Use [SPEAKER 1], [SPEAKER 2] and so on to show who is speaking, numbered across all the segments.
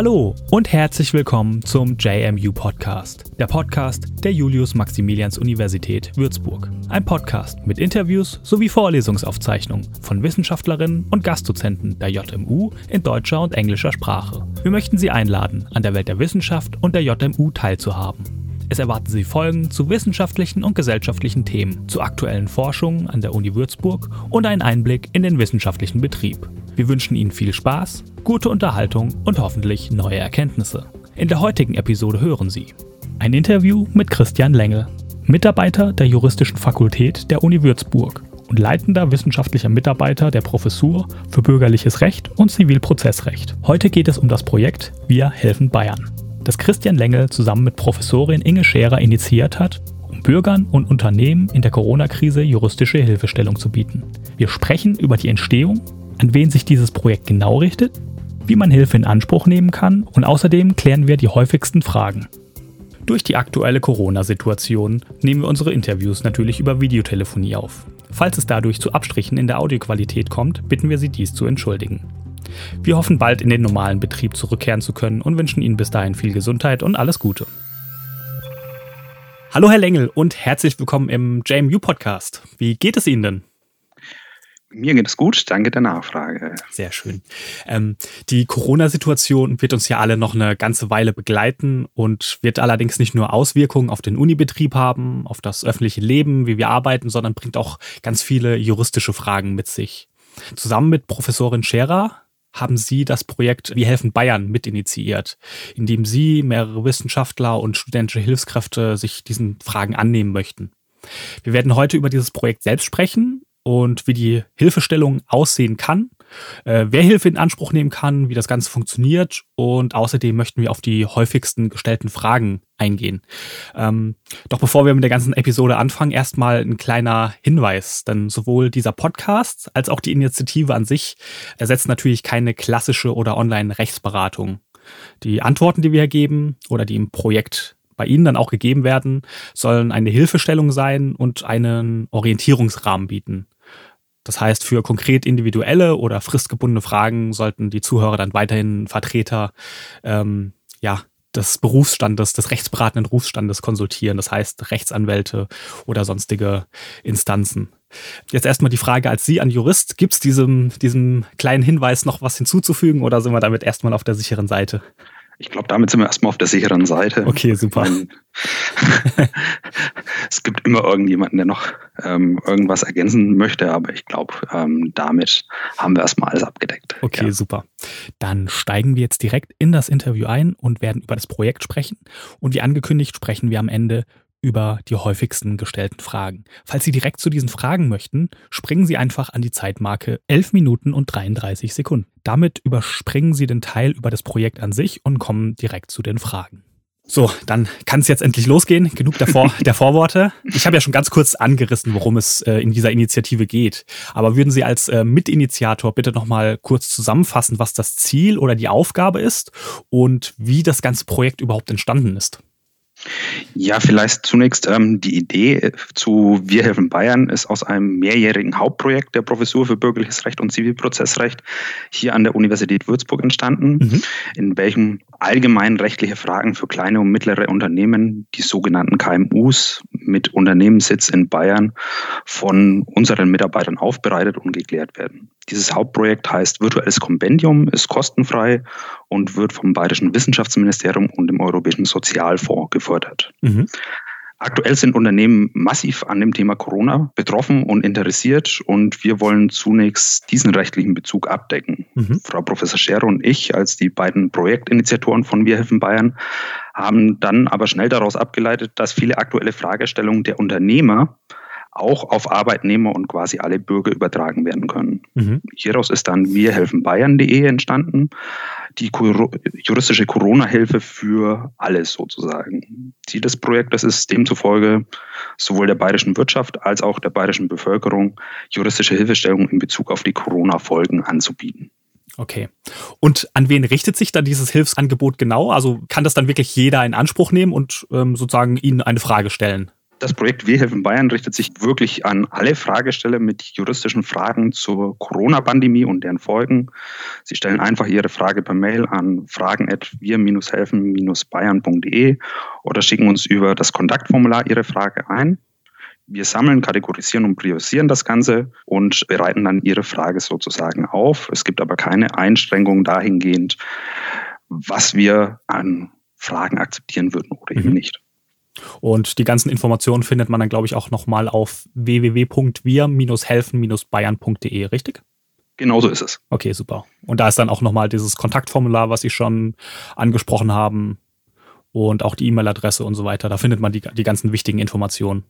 [SPEAKER 1] Hallo und herzlich willkommen zum JMU Podcast, der Podcast der Julius-Maximilians-Universität Würzburg. Ein Podcast mit Interviews sowie Vorlesungsaufzeichnungen von Wissenschaftlerinnen und Gastdozenten der JMU in deutscher und englischer Sprache. Wir möchten Sie einladen, an der Welt der Wissenschaft und der JMU teilzuhaben. Es erwarten Sie Folgen zu wissenschaftlichen und gesellschaftlichen Themen, zu aktuellen Forschungen an der Uni Würzburg und einen Einblick in den wissenschaftlichen Betrieb. Wir wünschen Ihnen viel Spaß, gute Unterhaltung und hoffentlich neue Erkenntnisse. In der heutigen Episode hören Sie ein Interview mit Christian Lengel, Mitarbeiter der Juristischen Fakultät der Uni Würzburg und leitender wissenschaftlicher Mitarbeiter der Professur für Bürgerliches Recht und Zivilprozessrecht. Heute geht es um das Projekt Wir helfen Bayern, das Christian Lengel zusammen mit Professorin Inge Scherer initiiert hat um Bürgern und Unternehmen in der Corona-Krise juristische Hilfestellung zu bieten. Wir sprechen über die Entstehung an wen sich dieses Projekt genau richtet, wie man Hilfe in Anspruch nehmen kann und außerdem klären wir die häufigsten Fragen. Durch die aktuelle Corona-Situation nehmen wir unsere Interviews natürlich über Videotelefonie auf. Falls es dadurch zu Abstrichen in der Audioqualität kommt, bitten wir Sie dies zu entschuldigen. Wir hoffen bald in den normalen Betrieb zurückkehren zu können und wünschen Ihnen bis dahin viel Gesundheit und alles Gute. Hallo Herr Lengel und herzlich willkommen im JMU Podcast. Wie geht es Ihnen denn?
[SPEAKER 2] Mir geht es gut, danke der Nachfrage.
[SPEAKER 1] Sehr schön. Ähm, die Corona-Situation wird uns ja alle noch eine ganze Weile begleiten und wird allerdings nicht nur Auswirkungen auf den Unibetrieb haben, auf das öffentliche Leben, wie wir arbeiten, sondern bringt auch ganz viele juristische Fragen mit sich. Zusammen mit Professorin Scherer haben Sie das Projekt Wir helfen Bayern mitinitiiert, indem Sie, mehrere Wissenschaftler und studentische Hilfskräfte sich diesen Fragen annehmen möchten. Wir werden heute über dieses Projekt selbst sprechen und wie die Hilfestellung aussehen kann, äh, wer Hilfe in Anspruch nehmen kann, wie das Ganze funktioniert und außerdem möchten wir auf die häufigsten gestellten Fragen eingehen. Ähm, doch bevor wir mit der ganzen Episode anfangen, erstmal ein kleiner Hinweis, denn sowohl dieser Podcast als auch die Initiative an sich ersetzt natürlich keine klassische oder Online-Rechtsberatung. Die Antworten, die wir geben oder die im Projekt bei Ihnen dann auch gegeben werden, sollen eine Hilfestellung sein und einen Orientierungsrahmen bieten. Das heißt, für konkret individuelle oder fristgebundene Fragen sollten die Zuhörer dann weiterhin Vertreter ähm, ja, des Berufsstandes, des rechtsberatenden Berufsstandes konsultieren, das heißt Rechtsanwälte oder sonstige Instanzen. Jetzt erstmal die Frage als Sie an Jurist, gibt es diesem, diesem kleinen Hinweis noch was hinzuzufügen oder sind wir damit erstmal auf der sicheren Seite?
[SPEAKER 2] Ich glaube, damit sind wir erstmal auf der sicheren Seite.
[SPEAKER 1] Okay, super.
[SPEAKER 2] es gibt immer irgendjemanden, der noch ähm, irgendwas ergänzen möchte, aber ich glaube, ähm, damit haben wir erstmal alles abgedeckt.
[SPEAKER 1] Okay, ja. super. Dann steigen wir jetzt direkt in das Interview ein und werden über das Projekt sprechen. Und wie angekündigt, sprechen wir am Ende über die häufigsten gestellten Fragen. Falls Sie direkt zu diesen Fragen möchten, springen Sie einfach an die Zeitmarke 11 Minuten und 33 Sekunden. Damit überspringen Sie den Teil über das Projekt an sich und kommen direkt zu den Fragen. So, dann kann es jetzt endlich losgehen. Genug der, Vor der Vorworte. Ich habe ja schon ganz kurz angerissen, worum es äh, in dieser Initiative geht. Aber würden Sie als äh, Mitinitiator bitte nochmal kurz zusammenfassen, was das Ziel oder die Aufgabe ist und wie das ganze Projekt überhaupt entstanden ist?
[SPEAKER 2] Ja, vielleicht zunächst ähm, die Idee zu Wir helfen Bayern ist aus einem mehrjährigen Hauptprojekt der Professur für Bürgerliches Recht und Zivilprozessrecht hier an der Universität Würzburg entstanden, mhm. in welchem allgemein rechtliche Fragen für kleine und mittlere Unternehmen, die sogenannten KMUs mit Unternehmenssitz in Bayern, von unseren Mitarbeitern aufbereitet und geklärt werden. Dieses Hauptprojekt heißt Virtuelles Kompendium, ist kostenfrei und wird vom Bayerischen Wissenschaftsministerium und dem Europäischen Sozialfonds gefördert. Mhm. Aktuell sind Unternehmen massiv an dem Thema Corona betroffen und interessiert und wir wollen zunächst diesen rechtlichen Bezug abdecken. Mhm. Frau Professor Scherer und ich als die beiden Projektinitiatoren von Wir helfen Bayern haben dann aber schnell daraus abgeleitet, dass viele aktuelle Fragestellungen der Unternehmer auch auf Arbeitnehmer und quasi alle Bürger übertragen werden können. Mhm. Hieraus ist dann wirhelfenbayern.de entstanden, die juristische Corona-Hilfe für alles sozusagen. Ziel des Projektes ist demzufolge sowohl der bayerischen Wirtschaft als auch der bayerischen Bevölkerung juristische Hilfestellung in Bezug auf die Corona-Folgen anzubieten.
[SPEAKER 1] Okay. Und an wen richtet sich dann dieses Hilfsangebot genau? Also kann das dann wirklich jeder in Anspruch nehmen und ähm, sozusagen Ihnen eine Frage stellen?
[SPEAKER 2] Das Projekt Wir helfen Bayern richtet sich wirklich an alle Fragesteller mit juristischen Fragen zur Corona-Pandemie und deren Folgen. Sie stellen einfach Ihre Frage per Mail an fragen.wir-helfen-bayern.de oder schicken uns über das Kontaktformular Ihre Frage ein. Wir sammeln, kategorisieren und priorisieren das Ganze und bereiten dann Ihre Frage sozusagen auf. Es gibt aber keine Einschränkungen dahingehend, was wir an Fragen akzeptieren würden oder mhm. eben nicht.
[SPEAKER 1] Und die ganzen Informationen findet man dann, glaube ich, auch nochmal auf www.wir-helfen-bayern.de, richtig?
[SPEAKER 2] Genauso ist es.
[SPEAKER 1] Okay, super. Und da ist dann auch nochmal dieses Kontaktformular, was Sie schon angesprochen haben und auch die E-Mail-Adresse und so weiter. Da findet man die, die ganzen wichtigen Informationen.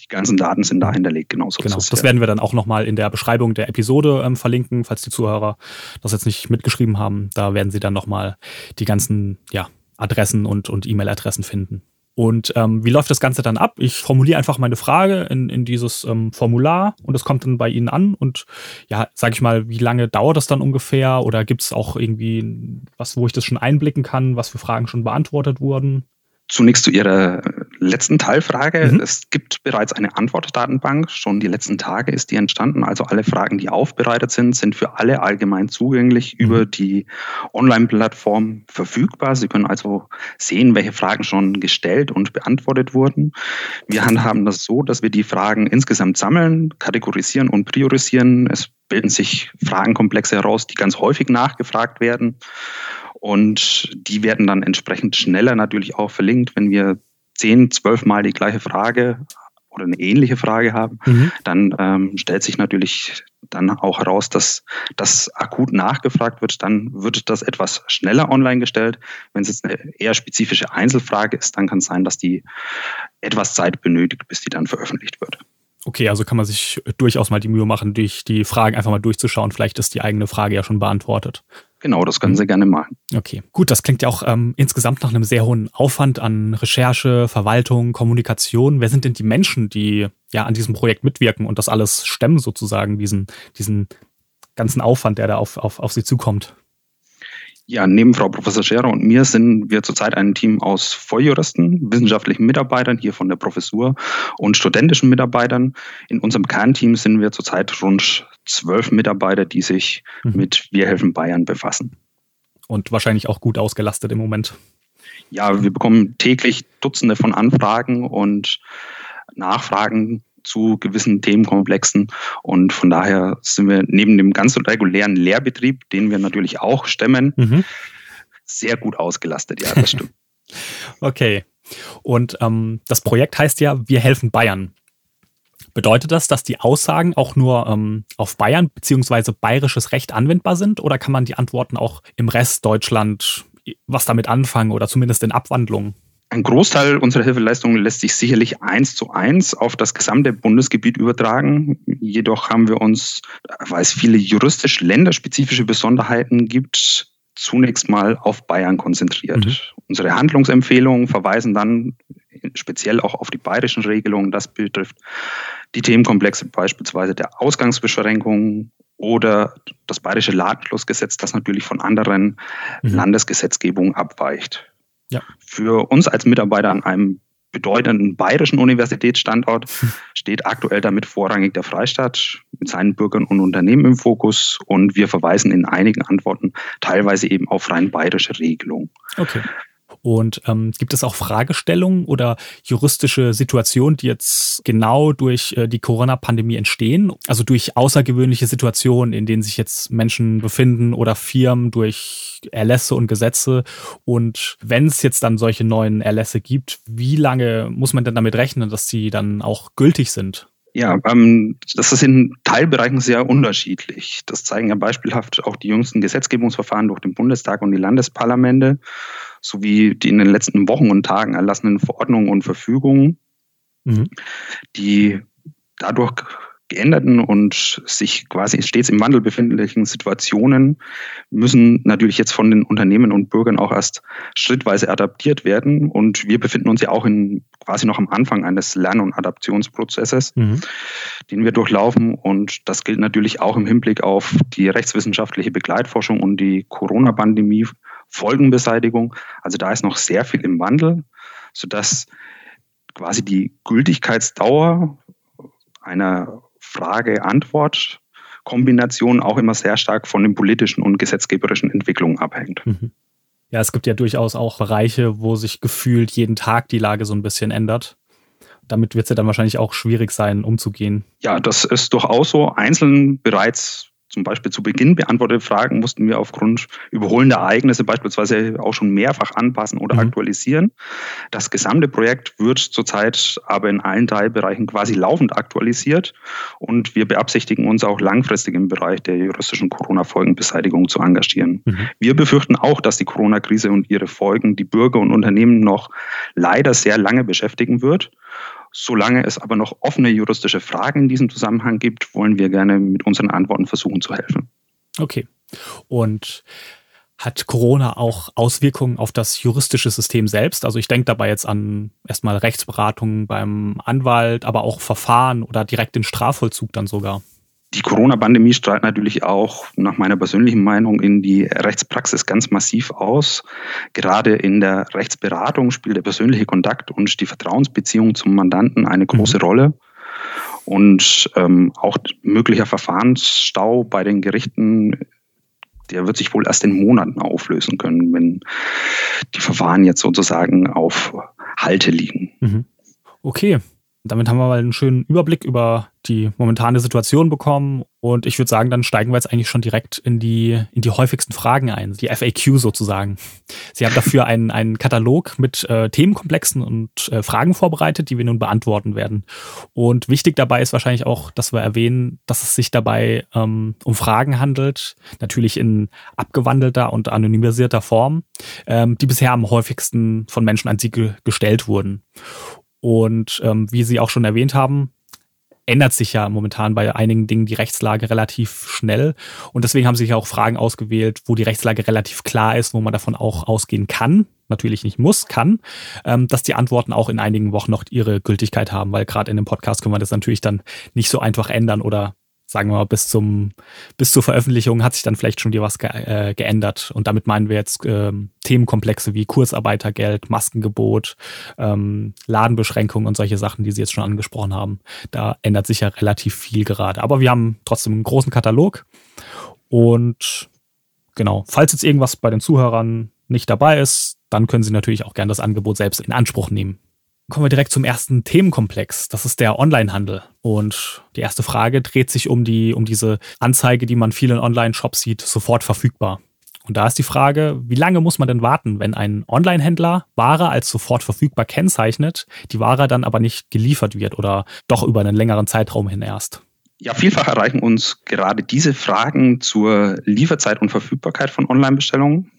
[SPEAKER 2] Die ganzen Daten sind da hinterlegt, genauso.
[SPEAKER 1] Genau, das, das werden wir dann auch nochmal in der Beschreibung der Episode ähm, verlinken, falls die Zuhörer das jetzt nicht mitgeschrieben haben. Da werden Sie dann nochmal die ganzen ja, Adressen und, und E-Mail-Adressen finden. Und ähm, wie läuft das Ganze dann ab? Ich formuliere einfach meine Frage in, in dieses ähm, Formular und es kommt dann bei Ihnen an. Und ja, sage ich mal, wie lange dauert das dann ungefähr? Oder gibt es auch irgendwie was, wo ich das schon einblicken kann, was für Fragen schon beantwortet wurden?
[SPEAKER 2] Zunächst zu Ihrer letzten Teilfrage. Mhm. Es gibt bereits eine Antwortdatenbank. Schon die letzten Tage ist die entstanden. Also alle Fragen, die aufbereitet sind, sind für alle allgemein zugänglich mhm. über die Online-Plattform verfügbar. Sie können also sehen, welche Fragen schon gestellt und beantwortet wurden. Wir handhaben das so, dass wir die Fragen insgesamt sammeln, kategorisieren und priorisieren. Es bilden sich Fragenkomplexe heraus, die ganz häufig nachgefragt werden. Und die werden dann entsprechend schneller natürlich auch verlinkt, wenn wir zehn, zwölf Mal die gleiche Frage oder eine ähnliche Frage haben, mhm. dann ähm, stellt sich natürlich dann auch heraus, dass das akut nachgefragt wird. Dann wird das etwas schneller online gestellt. Wenn es jetzt eine eher spezifische Einzelfrage ist, dann kann es sein, dass die etwas Zeit benötigt, bis die dann veröffentlicht wird.
[SPEAKER 1] Okay, also kann man sich durchaus mal die Mühe machen, durch die Fragen einfach mal durchzuschauen. Vielleicht ist die eigene Frage ja schon beantwortet.
[SPEAKER 2] Genau, das können Sie gerne machen.
[SPEAKER 1] Okay, gut, das klingt ja auch ähm, insgesamt nach einem sehr hohen Aufwand an Recherche, Verwaltung, Kommunikation. Wer sind denn die Menschen, die ja an diesem Projekt mitwirken und das alles stemmen sozusagen, diesen, diesen ganzen Aufwand, der da auf, auf, auf Sie zukommt?
[SPEAKER 2] Ja, neben Frau Professor Scherer und mir sind wir zurzeit ein Team aus Volljuristen, wissenschaftlichen Mitarbeitern hier von der Professur und studentischen Mitarbeitern. In unserem Kernteam sind wir zurzeit rund zwölf Mitarbeiter, die sich mhm. mit Wir helfen Bayern befassen.
[SPEAKER 1] Und wahrscheinlich auch gut ausgelastet im Moment.
[SPEAKER 2] Ja, wir bekommen täglich Dutzende von Anfragen und Nachfragen zu gewissen Themenkomplexen. Und von daher sind wir neben dem ganz regulären Lehrbetrieb, den wir natürlich auch stemmen, mhm. sehr gut ausgelastet. Ja, das stimmt.
[SPEAKER 1] okay. Und ähm, das Projekt heißt ja, wir helfen Bayern. Bedeutet das, dass die Aussagen auch nur ähm, auf Bayern bzw. bayerisches Recht anwendbar sind oder kann man die Antworten auch im Rest Deutschland was damit anfangen oder zumindest in Abwandlungen?
[SPEAKER 2] Ein Großteil unserer Hilfeleistungen lässt sich sicherlich eins zu eins auf das gesamte Bundesgebiet übertragen. Jedoch haben wir uns, weil es viele juristisch länderspezifische Besonderheiten gibt, zunächst mal auf Bayern konzentriert. Mhm. Unsere Handlungsempfehlungen verweisen dann speziell auch auf die bayerischen Regelungen. Das betrifft die Themenkomplexe beispielsweise der Ausgangsbeschränkungen oder das bayerische Ladenschlussgesetz, das natürlich von anderen mhm. Landesgesetzgebungen abweicht. Ja. Für uns als Mitarbeiter an einem bedeutenden bayerischen Universitätsstandort steht aktuell damit vorrangig der Freistaat mit seinen Bürgern und Unternehmen im Fokus und wir verweisen in einigen Antworten teilweise eben auf rein bayerische Regelungen.
[SPEAKER 1] Okay. Und ähm, gibt es auch Fragestellungen oder juristische Situationen, die jetzt genau durch äh, die Corona-Pandemie entstehen? Also durch außergewöhnliche Situationen, in denen sich jetzt Menschen befinden oder Firmen durch Erlässe und Gesetze. Und wenn es jetzt dann solche neuen Erlässe gibt, wie lange muss man denn damit rechnen, dass die dann auch gültig sind?
[SPEAKER 2] Ja, ähm, das ist in Teilbereichen sehr unterschiedlich. Das zeigen ja beispielhaft auch die jüngsten Gesetzgebungsverfahren durch den Bundestag und die Landesparlamente sowie die in den letzten Wochen und Tagen erlassenen Verordnungen und Verfügungen, mhm. die dadurch geänderten und sich quasi stets im Wandel befindlichen Situationen müssen natürlich jetzt von den Unternehmen und Bürgern auch erst schrittweise adaptiert werden. Und wir befinden uns ja auch in quasi noch am Anfang eines Lern- und Adaptionsprozesses, mhm. den wir durchlaufen. Und das gilt natürlich auch im Hinblick auf die rechtswissenschaftliche Begleitforschung und die Corona-Pandemie Folgenbeseitigung. Also da ist noch sehr viel im Wandel, sodass quasi die Gültigkeitsdauer einer Frage-Antwort-Kombination auch immer sehr stark von den politischen und gesetzgeberischen Entwicklungen abhängt. Mhm.
[SPEAKER 1] Ja, es gibt ja durchaus auch Bereiche, wo sich gefühlt jeden Tag die Lage so ein bisschen ändert. Damit wird es ja dann wahrscheinlich auch schwierig sein, umzugehen.
[SPEAKER 2] Ja, das ist durchaus so. Einzeln bereits zum Beispiel zu Beginn beantwortete Fragen mussten wir aufgrund überholender Ereignisse beispielsweise auch schon mehrfach anpassen oder mhm. aktualisieren. Das gesamte Projekt wird zurzeit aber in allen drei Bereichen quasi laufend aktualisiert und wir beabsichtigen uns auch langfristig im Bereich der juristischen Corona-Folgenbeseitigung zu engagieren. Mhm. Wir befürchten auch, dass die Corona-Krise und ihre Folgen die Bürger und Unternehmen noch leider sehr lange beschäftigen wird. Solange es aber noch offene juristische Fragen in diesem Zusammenhang gibt, wollen wir gerne mit unseren Antworten versuchen zu helfen.
[SPEAKER 1] Okay. Und hat Corona auch Auswirkungen auf das juristische System selbst? Also ich denke dabei jetzt an erstmal Rechtsberatung beim Anwalt, aber auch Verfahren oder direkt den Strafvollzug dann sogar.
[SPEAKER 2] Die Corona-Pandemie strahlt natürlich auch nach meiner persönlichen Meinung in die Rechtspraxis ganz massiv aus. Gerade in der Rechtsberatung spielt der persönliche Kontakt und die Vertrauensbeziehung zum Mandanten eine große mhm. Rolle. Und ähm, auch möglicher Verfahrensstau bei den Gerichten, der wird sich wohl erst in Monaten auflösen können, wenn die Verfahren jetzt sozusagen auf Halte liegen.
[SPEAKER 1] Mhm. Okay, damit haben wir mal einen schönen Überblick über die momentane Situation bekommen. Und ich würde sagen, dann steigen wir jetzt eigentlich schon direkt in die, in die häufigsten Fragen ein, die FAQ sozusagen. Sie haben dafür einen, einen Katalog mit äh, Themenkomplexen und äh, Fragen vorbereitet, die wir nun beantworten werden. Und wichtig dabei ist wahrscheinlich auch, dass wir erwähnen, dass es sich dabei ähm, um Fragen handelt, natürlich in abgewandelter und anonymisierter Form, ähm, die bisher am häufigsten von Menschen an Sie ge gestellt wurden. Und ähm, wie Sie auch schon erwähnt haben, ändert sich ja momentan bei einigen Dingen die Rechtslage relativ schnell. Und deswegen haben sie sich auch Fragen ausgewählt, wo die Rechtslage relativ klar ist, wo man davon auch ausgehen kann, natürlich nicht muss, kann, ähm, dass die Antworten auch in einigen Wochen noch ihre Gültigkeit haben, weil gerade in dem Podcast können wir das natürlich dann nicht so einfach ändern oder sagen wir mal, bis zum, bis zur Veröffentlichung hat sich dann vielleicht schon dir was ge äh, geändert. Und damit meinen wir jetzt ähm, Themenkomplexe wie Kurzarbeitergeld, Maskengebot, ähm, Ladenbeschränkungen und solche Sachen, die Sie jetzt schon angesprochen haben. Da ändert sich ja relativ viel gerade. Aber wir haben trotzdem einen großen Katalog. Und genau, falls jetzt irgendwas bei den Zuhörern nicht dabei ist, dann können Sie natürlich auch gerne das Angebot selbst in Anspruch nehmen. Kommen wir direkt zum ersten Themenkomplex. Das ist der Onlinehandel. Und die erste Frage dreht sich um die, um diese Anzeige, die man vielen Online-Shops sieht, sofort verfügbar. Und da ist die Frage, wie lange muss man denn warten, wenn ein Online-Händler Ware als sofort verfügbar kennzeichnet, die Ware dann aber nicht geliefert wird oder doch über einen längeren Zeitraum hin erst?
[SPEAKER 2] Ja, vielfach erreichen uns gerade diese Fragen zur Lieferzeit und Verfügbarkeit von Online-Bestellungen.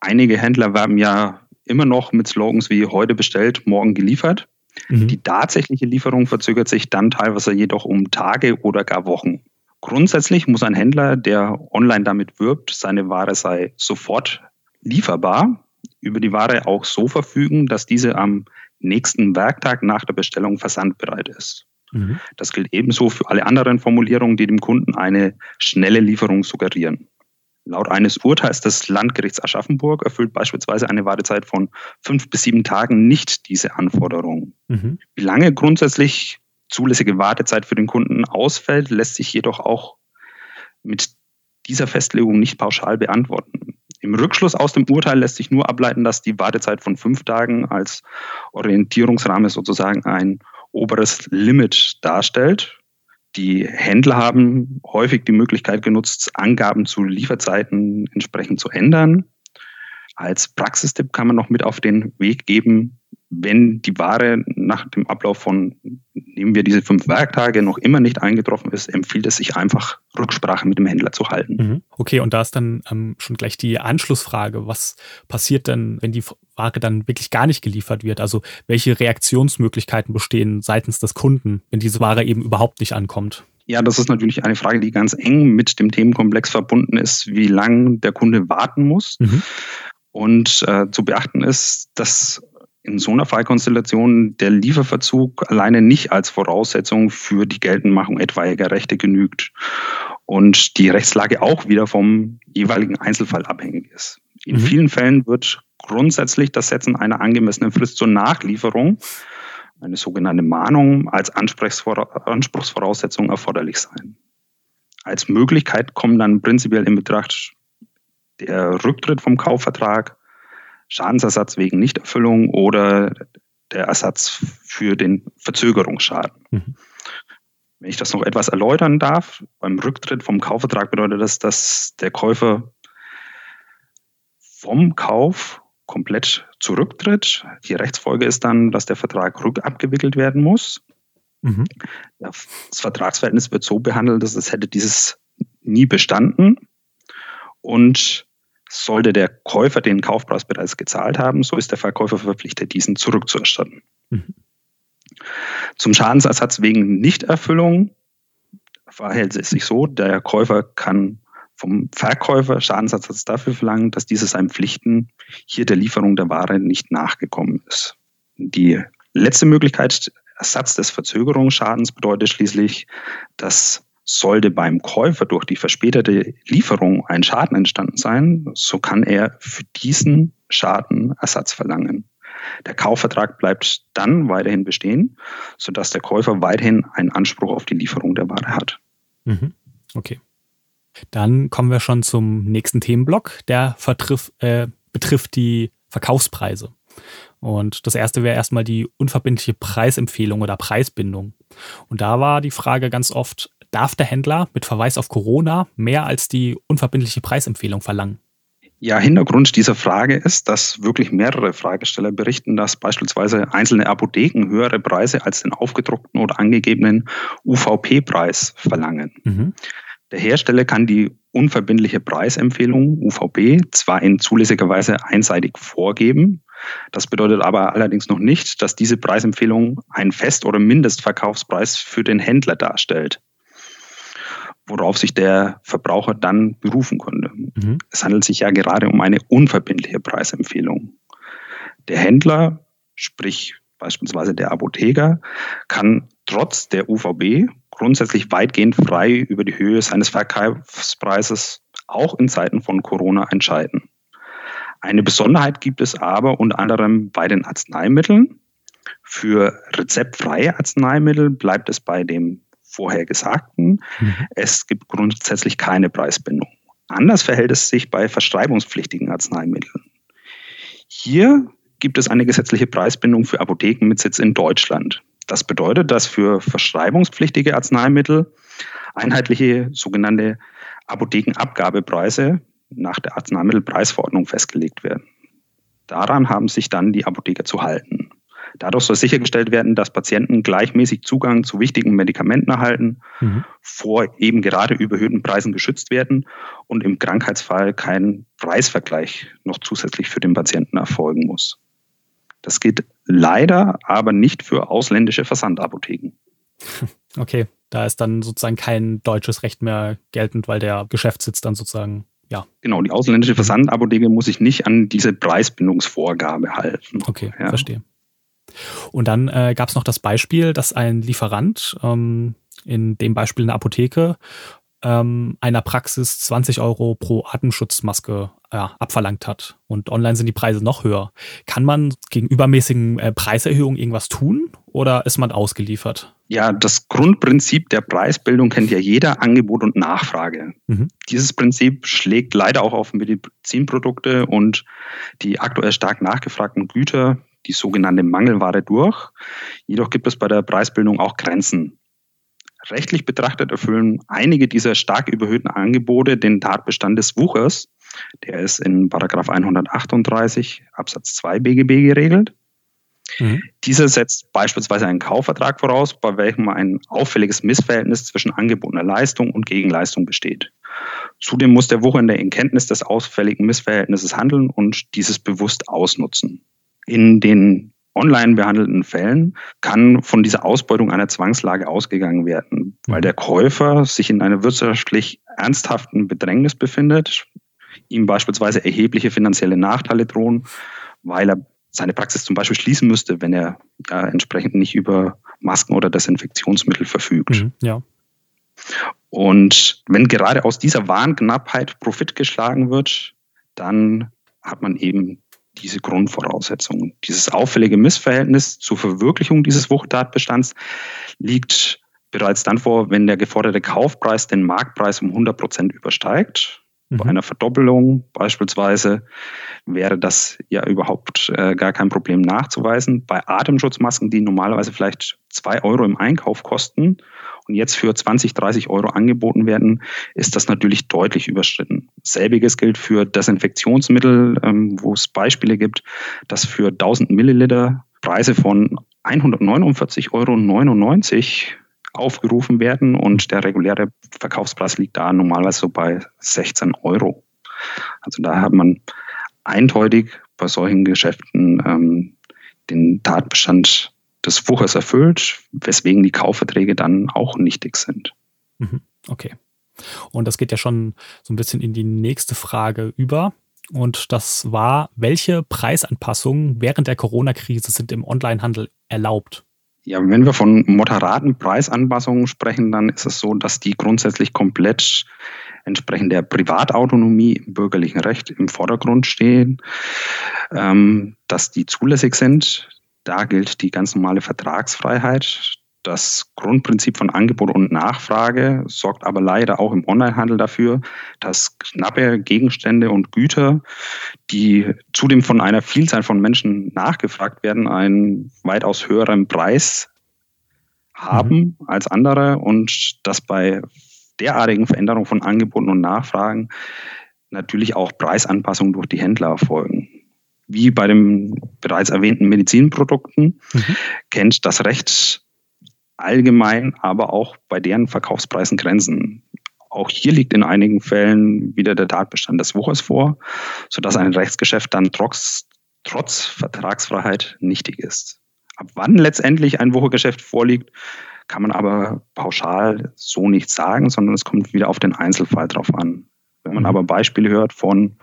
[SPEAKER 2] Einige Händler werben ja immer noch mit Slogans wie heute bestellt, morgen geliefert. Mhm. Die tatsächliche Lieferung verzögert sich dann teilweise jedoch um Tage oder gar Wochen. Grundsätzlich muss ein Händler, der online damit wirbt, seine Ware sei sofort lieferbar, über die Ware auch so verfügen, dass diese am nächsten Werktag nach der Bestellung versandbereit ist. Mhm. Das gilt ebenso für alle anderen Formulierungen, die dem Kunden eine schnelle Lieferung suggerieren. Laut eines Urteils des Landgerichts Aschaffenburg erfüllt beispielsweise eine Wartezeit von fünf bis sieben Tagen nicht diese Anforderung. Mhm. Wie lange grundsätzlich zulässige Wartezeit für den Kunden ausfällt, lässt sich jedoch auch mit dieser Festlegung nicht pauschal beantworten. Im Rückschluss aus dem Urteil lässt sich nur ableiten, dass die Wartezeit von fünf Tagen als Orientierungsrahmen sozusagen ein oberes Limit darstellt. Die Händler haben häufig die Möglichkeit genutzt, Angaben zu Lieferzeiten entsprechend zu ändern. Als Praxistipp kann man noch mit auf den Weg geben, wenn die Ware nach dem Ablauf von, nehmen wir diese fünf Werktage, noch immer nicht eingetroffen ist, empfiehlt es sich einfach, Rücksprache mit dem Händler zu halten. Mhm.
[SPEAKER 1] Okay, und da ist dann ähm, schon gleich die Anschlussfrage. Was passiert denn, wenn die Ware dann wirklich gar nicht geliefert wird? Also welche Reaktionsmöglichkeiten bestehen seitens des Kunden, wenn diese Ware eben überhaupt nicht ankommt?
[SPEAKER 2] Ja, das ist natürlich eine Frage, die ganz eng mit dem Themenkomplex verbunden ist, wie lange der Kunde warten muss. Mhm. Und äh, zu beachten ist, dass in so einer Fallkonstellation der Lieferverzug alleine nicht als Voraussetzung für die Geltendmachung etwaiger Rechte genügt und die Rechtslage auch wieder vom jeweiligen Einzelfall abhängig ist. In mhm. vielen Fällen wird grundsätzlich das Setzen einer angemessenen Frist zur Nachlieferung eine sogenannte Mahnung als Anspruchsvoraussetzung erforderlich sein. Als Möglichkeit kommen dann prinzipiell in Betracht der Rücktritt vom Kaufvertrag, Schadensersatz wegen Nichterfüllung oder der Ersatz für den Verzögerungsschaden. Mhm. Wenn ich das noch etwas erläutern darf, beim Rücktritt vom Kaufvertrag bedeutet das, dass der Käufer vom Kauf komplett zurücktritt. Die Rechtsfolge ist dann, dass der Vertrag rückabgewickelt werden muss. Mhm. Das Vertragsverhältnis wird so behandelt, dass es hätte dieses nie bestanden. Und sollte der Käufer den Kaufpreis bereits gezahlt haben, so ist der Verkäufer verpflichtet, diesen zurückzuerstatten. Mhm. Zum Schadensersatz wegen Nichterfüllung verhält es sich so, der Käufer kann vom Verkäufer Schadensersatz dafür verlangen, dass diese seinen Pflichten hier der Lieferung der Ware nicht nachgekommen ist. Die letzte Möglichkeit, Ersatz des Verzögerungsschadens, bedeutet schließlich, dass sollte beim Käufer durch die verspätete Lieferung ein Schaden entstanden sein, so kann er für diesen Schaden Ersatz verlangen. Der Kaufvertrag bleibt dann weiterhin bestehen, sodass der Käufer weiterhin einen Anspruch auf die Lieferung der Ware hat.
[SPEAKER 1] Mhm. Okay. Dann kommen wir schon zum nächsten Themenblock, der vertriff, äh, betrifft die Verkaufspreise. Und das erste wäre erstmal die unverbindliche Preisempfehlung oder Preisbindung. Und da war die Frage ganz oft, darf der Händler mit Verweis auf Corona mehr als die unverbindliche Preisempfehlung verlangen?
[SPEAKER 2] Ja, Hintergrund dieser Frage ist, dass wirklich mehrere Fragesteller berichten, dass beispielsweise einzelne Apotheken höhere Preise als den aufgedruckten oder angegebenen UVP-Preis verlangen. Mhm. Der Hersteller kann die unverbindliche Preisempfehlung UVP zwar in zulässiger Weise einseitig vorgeben, das bedeutet aber allerdings noch nicht, dass diese Preisempfehlung einen Fest- oder Mindestverkaufspreis für den Händler darstellt worauf sich der Verbraucher dann berufen konnte. Mhm. Es handelt sich ja gerade um eine unverbindliche Preisempfehlung. Der Händler, sprich beispielsweise der Apotheker, kann trotz der UVB grundsätzlich weitgehend frei über die Höhe seines Verkaufspreises auch in Zeiten von Corona entscheiden. Eine Besonderheit gibt es aber unter anderem bei den Arzneimitteln. Für rezeptfreie Arzneimittel bleibt es bei dem vorher Gesagten. Mhm. Es gibt grundsätzlich keine Preisbindung. Anders verhält es sich bei verschreibungspflichtigen Arzneimitteln. Hier gibt es eine gesetzliche Preisbindung für Apotheken mit Sitz in Deutschland. Das bedeutet, dass für verschreibungspflichtige Arzneimittel einheitliche sogenannte Apothekenabgabepreise nach der Arzneimittelpreisverordnung festgelegt werden. Daran haben sich dann die Apotheker zu halten. Dadurch soll sichergestellt werden, dass Patienten gleichmäßig Zugang zu wichtigen Medikamenten erhalten, mhm. vor eben gerade überhöhten Preisen geschützt werden und im Krankheitsfall kein Preisvergleich noch zusätzlich für den Patienten erfolgen muss. Das geht leider aber nicht für ausländische Versandapotheken.
[SPEAKER 1] Okay, da ist dann sozusagen kein deutsches Recht mehr geltend, weil der Geschäftssitz dann sozusagen ja.
[SPEAKER 2] Genau, die ausländische Versandapotheke muss sich nicht an diese Preisbindungsvorgabe halten.
[SPEAKER 1] Okay, ja. verstehe. Und dann äh, gab es noch das Beispiel, dass ein Lieferant, ähm, in dem Beispiel eine Apotheke, ähm, einer Praxis 20 Euro pro Atemschutzmaske ja, abverlangt hat. Und online sind die Preise noch höher. Kann man gegen übermäßigen äh, Preiserhöhungen irgendwas tun oder ist man ausgeliefert?
[SPEAKER 2] Ja, das Grundprinzip der Preisbildung kennt ja jeder Angebot und Nachfrage. Mhm. Dieses Prinzip schlägt leider auch auf Medizinprodukte und die aktuell stark nachgefragten Güter die sogenannte Mangelware durch. Jedoch gibt es bei der Preisbildung auch Grenzen. Rechtlich betrachtet erfüllen einige dieser stark überhöhten Angebote den Tatbestand des Wuchers. Der ist in Paragraph 138 Absatz 2 BGB geregelt. Mhm. Dieser setzt beispielsweise einen Kaufvertrag voraus, bei welchem ein auffälliges Missverhältnis zwischen angebotener Leistung und Gegenleistung besteht. Zudem muss der Wuchernde in Kenntnis des auffälligen Missverhältnisses handeln und dieses bewusst ausnutzen. In den online behandelten Fällen kann von dieser Ausbeutung einer Zwangslage ausgegangen werden, weil der Käufer sich in einer wirtschaftlich ernsthaften Bedrängnis befindet, ihm beispielsweise erhebliche finanzielle Nachteile drohen, weil er seine Praxis zum Beispiel schließen müsste, wenn er ja, entsprechend nicht über Masken oder Desinfektionsmittel verfügt. Mhm, ja. Und wenn gerade aus dieser Warenknappheit Profit geschlagen wird, dann hat man eben diese Grundvoraussetzungen. Dieses auffällige Missverhältnis zur Verwirklichung dieses Wuchertatbestands liegt bereits dann vor, wenn der geforderte Kaufpreis den Marktpreis um 100 Prozent übersteigt. Mhm. Bei einer Verdoppelung beispielsweise wäre das ja überhaupt äh, gar kein Problem nachzuweisen. Bei Atemschutzmasken, die normalerweise vielleicht zwei Euro im Einkauf kosten und jetzt für 20, 30 Euro angeboten werden, ist das natürlich deutlich überschritten. Selbiges gilt für Desinfektionsmittel, ähm, wo es Beispiele gibt, dass für 1000 Milliliter Preise von 149,99 Euro aufgerufen werden und der reguläre Verkaufspreis liegt da normalerweise so bei 16 Euro. Also da hat man eindeutig bei solchen Geschäften ähm, den Tatbestand des Wuchers erfüllt, weswegen die Kaufverträge dann auch nichtig sind.
[SPEAKER 1] Mhm. Okay. Und das geht ja schon so ein bisschen in die nächste Frage über. Und das war, welche Preisanpassungen während der Corona-Krise sind im Onlinehandel erlaubt?
[SPEAKER 2] Ja, wenn wir von moderaten Preisanpassungen sprechen, dann ist es so, dass die grundsätzlich komplett entsprechend der Privatautonomie im bürgerlichen Recht im Vordergrund stehen, ähm, dass die zulässig sind. Da gilt die ganz normale Vertragsfreiheit. Das Grundprinzip von Angebot und Nachfrage sorgt aber leider auch im Onlinehandel dafür, dass knappe Gegenstände und Güter, die zudem von einer Vielzahl von Menschen nachgefragt werden, einen weitaus höheren Preis haben mhm. als andere und dass bei derartigen Veränderungen von Angeboten und Nachfragen natürlich auch Preisanpassungen durch die Händler erfolgen. Wie bei den bereits erwähnten Medizinprodukten mhm. kennt das Recht allgemein, aber auch bei deren Verkaufspreisen Grenzen. Auch hier liegt in einigen Fällen wieder der Tatbestand des Wuchers vor, sodass ein Rechtsgeschäft dann trotz, trotz Vertragsfreiheit nichtig ist. Ab wann letztendlich ein Wuchergeschäft vorliegt, kann man aber pauschal so nicht sagen, sondern es kommt wieder auf den Einzelfall drauf an. Wenn man mhm. aber Beispiele hört von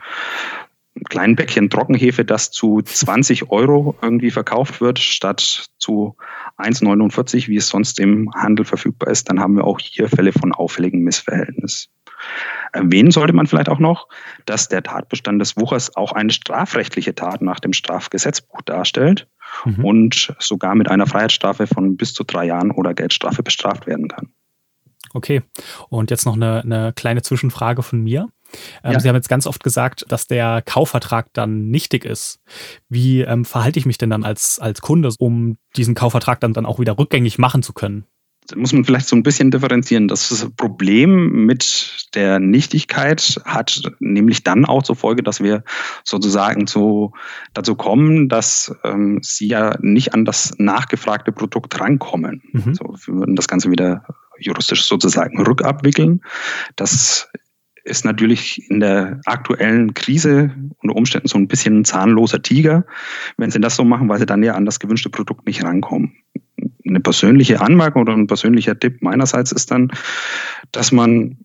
[SPEAKER 2] kleinen Päckchen Trockenhefe, das zu 20 Euro irgendwie verkauft wird, statt zu 1,49, wie es sonst im Handel verfügbar ist, dann haben wir auch hier Fälle von auffälligem Missverhältnis. Erwähnen sollte man vielleicht auch noch, dass der Tatbestand des Wuchers auch eine strafrechtliche Tat nach dem Strafgesetzbuch darstellt mhm. und sogar mit einer Freiheitsstrafe von bis zu drei Jahren oder Geldstrafe bestraft werden kann.
[SPEAKER 1] Okay, und jetzt noch eine, eine kleine Zwischenfrage von mir. Ähm, ja. Sie haben jetzt ganz oft gesagt, dass der Kaufvertrag dann nichtig ist. Wie ähm, verhalte ich mich denn dann als, als Kunde, um diesen Kaufvertrag dann, dann auch wieder rückgängig machen zu können?
[SPEAKER 2] Da muss man vielleicht so ein bisschen differenzieren. Das Problem mit der Nichtigkeit hat nämlich dann auch zur Folge, dass wir sozusagen zu, dazu kommen, dass ähm, sie ja nicht an das nachgefragte Produkt rankommen. Mhm. Also wir würden das Ganze wieder juristisch sozusagen rückabwickeln. Das ist natürlich in der aktuellen Krise unter Umständen so ein bisschen ein zahnloser Tiger, wenn sie das so machen, weil sie dann ja an das gewünschte Produkt nicht rankommen. Eine persönliche Anmerkung oder ein persönlicher Tipp meinerseits ist dann, dass man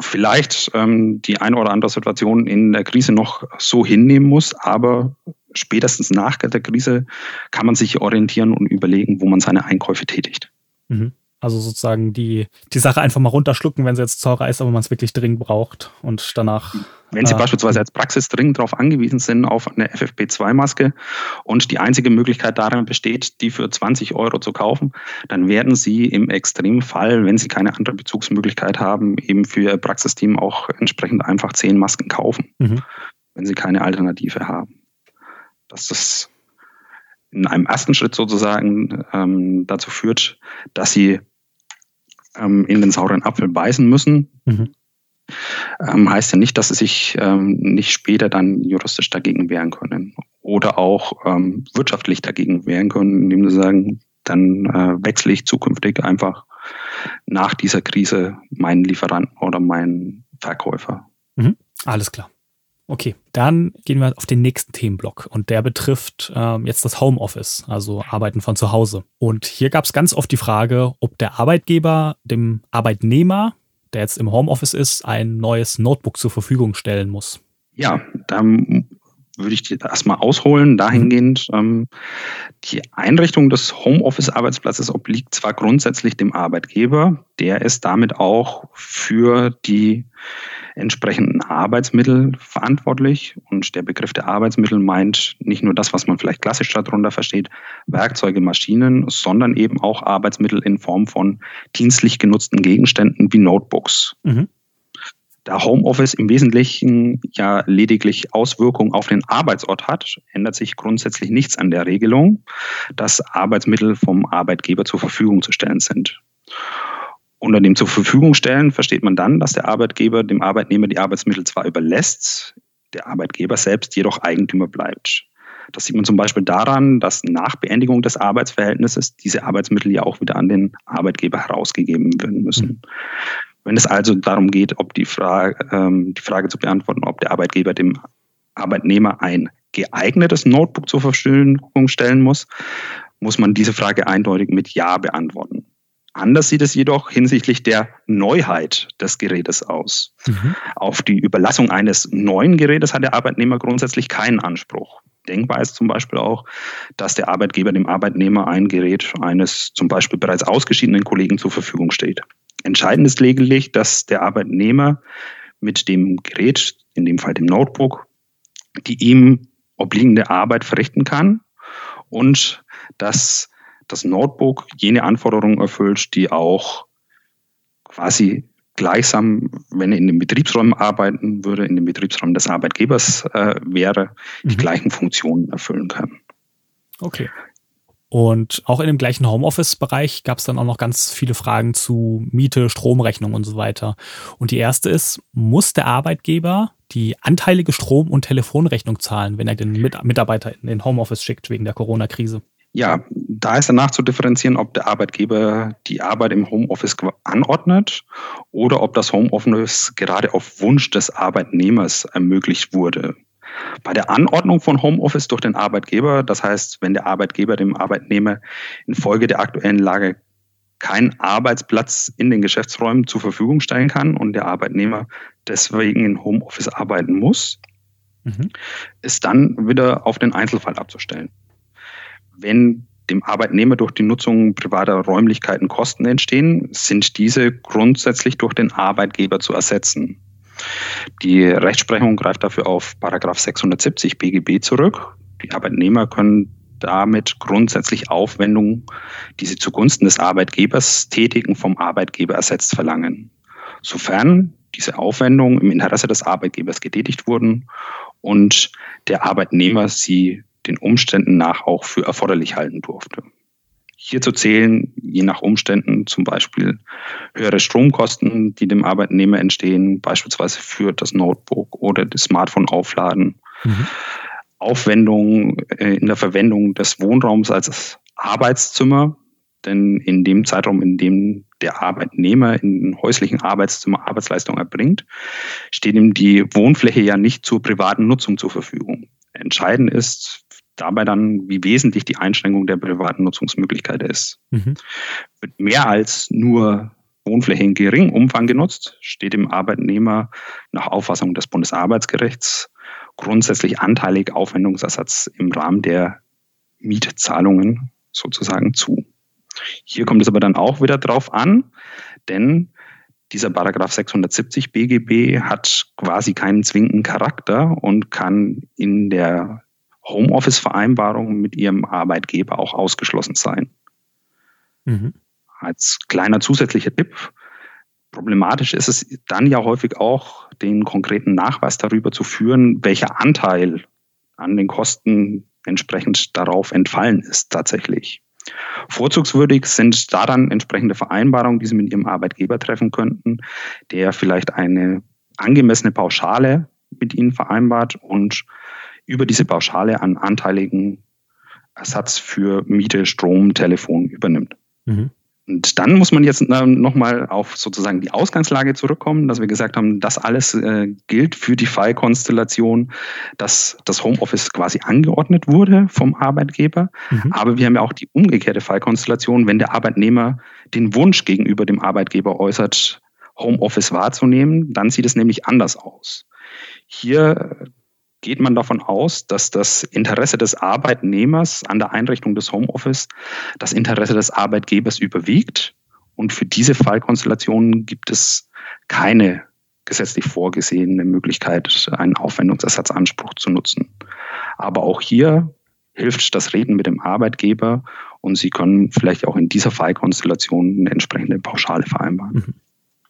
[SPEAKER 2] vielleicht ähm, die eine oder andere Situation in der Krise noch so hinnehmen muss, aber spätestens nach der Krise kann man sich orientieren und überlegen, wo man seine Einkäufe tätigt.
[SPEAKER 1] Mhm. Also sozusagen die, die Sache einfach mal runterschlucken, wenn sie jetzt teurer ist, aber man es wirklich dringend braucht und danach.
[SPEAKER 2] Wenn Sie äh, beispielsweise als Praxis dringend darauf angewiesen sind, auf eine FFP2-Maske und die einzige Möglichkeit darin besteht, die für 20 Euro zu kaufen, dann werden Sie im Extremfall, wenn Sie keine andere Bezugsmöglichkeit haben, eben für Ihr Praxisteam auch entsprechend einfach 10 Masken kaufen, mhm. wenn Sie keine Alternative haben. Das ist in einem ersten Schritt sozusagen ähm, dazu führt, dass sie ähm, in den sauren Apfel beißen müssen. Mhm. Ähm, heißt ja nicht, dass sie sich ähm, nicht später dann juristisch dagegen wehren können oder auch ähm, wirtschaftlich dagegen wehren können, indem sie sagen, dann äh, wechsle ich zukünftig einfach nach dieser Krise meinen Lieferanten oder meinen Verkäufer.
[SPEAKER 1] Mhm. Alles klar. Okay, dann gehen wir auf den nächsten Themenblock und der betrifft ähm, jetzt das Homeoffice, also Arbeiten von zu Hause. Und hier gab es ganz oft die Frage, ob der Arbeitgeber dem Arbeitnehmer, der jetzt im Homeoffice ist, ein neues Notebook zur Verfügung stellen muss.
[SPEAKER 2] Ja, da würde ich erstmal ausholen, dahingehend, ähm, die Einrichtung des Homeoffice-Arbeitsplatzes obliegt zwar grundsätzlich dem Arbeitgeber, der ist damit auch für die entsprechenden Arbeitsmittel verantwortlich. Und der Begriff der Arbeitsmittel meint nicht nur das, was man vielleicht klassisch darunter versteht, Werkzeuge, Maschinen, sondern eben auch Arbeitsmittel in Form von dienstlich genutzten Gegenständen wie Notebooks. Mhm. Da Homeoffice im Wesentlichen ja lediglich Auswirkungen auf den Arbeitsort hat, ändert sich grundsätzlich nichts an der Regelung, dass Arbeitsmittel vom Arbeitgeber zur Verfügung zu stellen sind. Unter dem zur Verfügung stellen versteht man dann, dass der Arbeitgeber dem Arbeitnehmer die Arbeitsmittel zwar überlässt, der Arbeitgeber selbst jedoch Eigentümer bleibt. Das sieht man zum Beispiel daran, dass nach Beendigung des Arbeitsverhältnisses diese Arbeitsmittel ja auch wieder an den Arbeitgeber herausgegeben werden müssen. Wenn es also darum geht, ob die Frage, ähm, die Frage zu beantworten, ob der Arbeitgeber dem Arbeitnehmer ein geeignetes Notebook zur Verfügung stellen muss, muss man diese Frage eindeutig mit Ja beantworten. Anders sieht es jedoch hinsichtlich der Neuheit des Gerätes aus. Mhm. Auf die Überlassung eines neuen Gerätes hat der Arbeitnehmer grundsätzlich keinen Anspruch. Denkbar ist zum Beispiel auch, dass der Arbeitgeber dem Arbeitnehmer ein Gerät eines zum Beispiel bereits ausgeschiedenen Kollegen zur Verfügung steht. Entscheidend ist lediglich, dass der Arbeitnehmer mit dem Gerät, in dem Fall dem Notebook, die ihm obliegende Arbeit verrichten kann und dass das Notebook jene Anforderungen erfüllt, die auch quasi gleichsam, wenn er in den Betriebsräumen arbeiten würde, in den Betriebsräumen des Arbeitgebers äh, wäre, die mhm. gleichen Funktionen erfüllen kann.
[SPEAKER 1] Okay. Und auch in dem gleichen Homeoffice-Bereich gab es dann auch noch ganz viele Fragen zu Miete, Stromrechnung und so weiter. Und die erste ist, muss der Arbeitgeber die anteilige Strom- und Telefonrechnung zahlen, wenn er den Mitarbeiter in den Homeoffice schickt wegen der Corona-Krise?
[SPEAKER 2] Ja, da ist danach zu differenzieren, ob der Arbeitgeber die Arbeit im Homeoffice anordnet oder ob das Homeoffice gerade auf Wunsch des Arbeitnehmers ermöglicht wurde. Bei der Anordnung von Homeoffice durch den Arbeitgeber, das heißt, wenn der Arbeitgeber dem Arbeitnehmer infolge der aktuellen Lage keinen Arbeitsplatz in den Geschäftsräumen zur Verfügung stellen kann und der Arbeitnehmer deswegen in Homeoffice arbeiten muss, mhm. ist dann wieder auf den Einzelfall abzustellen. Wenn dem Arbeitnehmer durch die Nutzung privater Räumlichkeiten Kosten entstehen, sind diese grundsätzlich durch den Arbeitgeber zu ersetzen. Die Rechtsprechung greift dafür auf Paragraph 670 BGB zurück. Die Arbeitnehmer können damit grundsätzlich Aufwendungen, die sie zugunsten des Arbeitgebers tätigen, vom Arbeitgeber ersetzt verlangen. Sofern diese Aufwendungen im Interesse des Arbeitgebers getätigt wurden und der Arbeitnehmer sie den Umständen nach auch für erforderlich halten durfte. Hierzu zählen je nach Umständen zum Beispiel höhere Stromkosten, die dem Arbeitnehmer entstehen, beispielsweise für das Notebook oder das Smartphone aufladen. Mhm. Aufwendungen äh, in der Verwendung des Wohnraums als Arbeitszimmer, denn in dem Zeitraum, in dem der Arbeitnehmer in häuslichen Arbeitszimmer Arbeitsleistung erbringt, steht ihm die Wohnfläche ja nicht zur privaten Nutzung zur Verfügung. Entscheidend ist dabei dann, wie wesentlich die Einschränkung der privaten Nutzungsmöglichkeit ist. Mhm. Wird mehr als nur Wohnfläche in geringem Umfang genutzt, steht dem Arbeitnehmer nach Auffassung des Bundesarbeitsgerichts grundsätzlich anteilig Aufwendungsersatz im Rahmen der Mietzahlungen sozusagen zu. Hier kommt es aber dann auch wieder drauf an, denn dieser Paragraph 670 BGB hat quasi keinen zwingenden Charakter und kann in der Homeoffice-Vereinbarung mit ihrem Arbeitgeber auch ausgeschlossen sein. Mhm. Als kleiner zusätzlicher Tipp, problematisch ist es dann ja häufig auch, den konkreten Nachweis darüber zu führen, welcher Anteil an den Kosten entsprechend darauf entfallen ist tatsächlich. Vorzugswürdig sind da dann entsprechende Vereinbarungen, die Sie mit Ihrem Arbeitgeber treffen könnten, der vielleicht eine angemessene Pauschale mit Ihnen vereinbart und über diese Pauschale an anteiligen Ersatz für Miete, Strom, Telefon übernimmt. Mhm. Und dann muss man jetzt nochmal auf sozusagen die Ausgangslage zurückkommen, dass wir gesagt haben, das alles äh, gilt für die Fallkonstellation, dass das Homeoffice quasi angeordnet wurde vom Arbeitgeber. Mhm. Aber wir haben ja auch die umgekehrte Fallkonstellation, wenn der Arbeitnehmer den Wunsch gegenüber dem Arbeitgeber äußert, Homeoffice wahrzunehmen, dann sieht es nämlich anders aus. Hier geht man davon aus, dass das Interesse des Arbeitnehmers an der Einrichtung des Homeoffice das Interesse des Arbeitgebers überwiegt. Und für diese Fallkonstellationen gibt es keine gesetzlich vorgesehene Möglichkeit, einen Aufwendungsersatzanspruch zu nutzen. Aber auch hier hilft das Reden mit dem Arbeitgeber und Sie können vielleicht auch in dieser Fallkonstellation eine entsprechende Pauschale vereinbaren. Mhm.